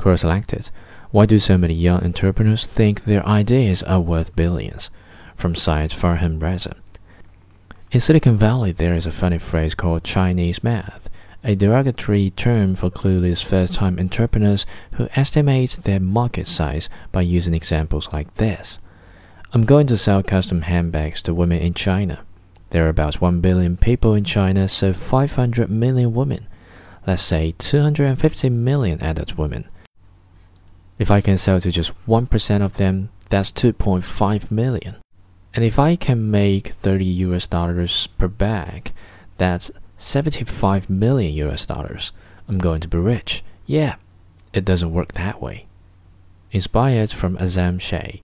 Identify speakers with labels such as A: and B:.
A: Quora selected. Why do so many young entrepreneurs think their ideas are worth billions? From Syed Farhan Raza. In Silicon Valley, there is a funny phrase called Chinese math, a derogatory term for clueless first time entrepreneurs who estimate their market size by using examples like this. I'm going to sell custom handbags to women in China. There are about 1 billion people in China, so 500 million women. Let's say 250 million adult women. If I can sell to just 1% of them, that's 2.5 million. And if I can make 30 US dollars per bag, that's 75 million US dollars. I'm going to be rich. Yeah, it doesn't work that way. Inspired from Azam Shea.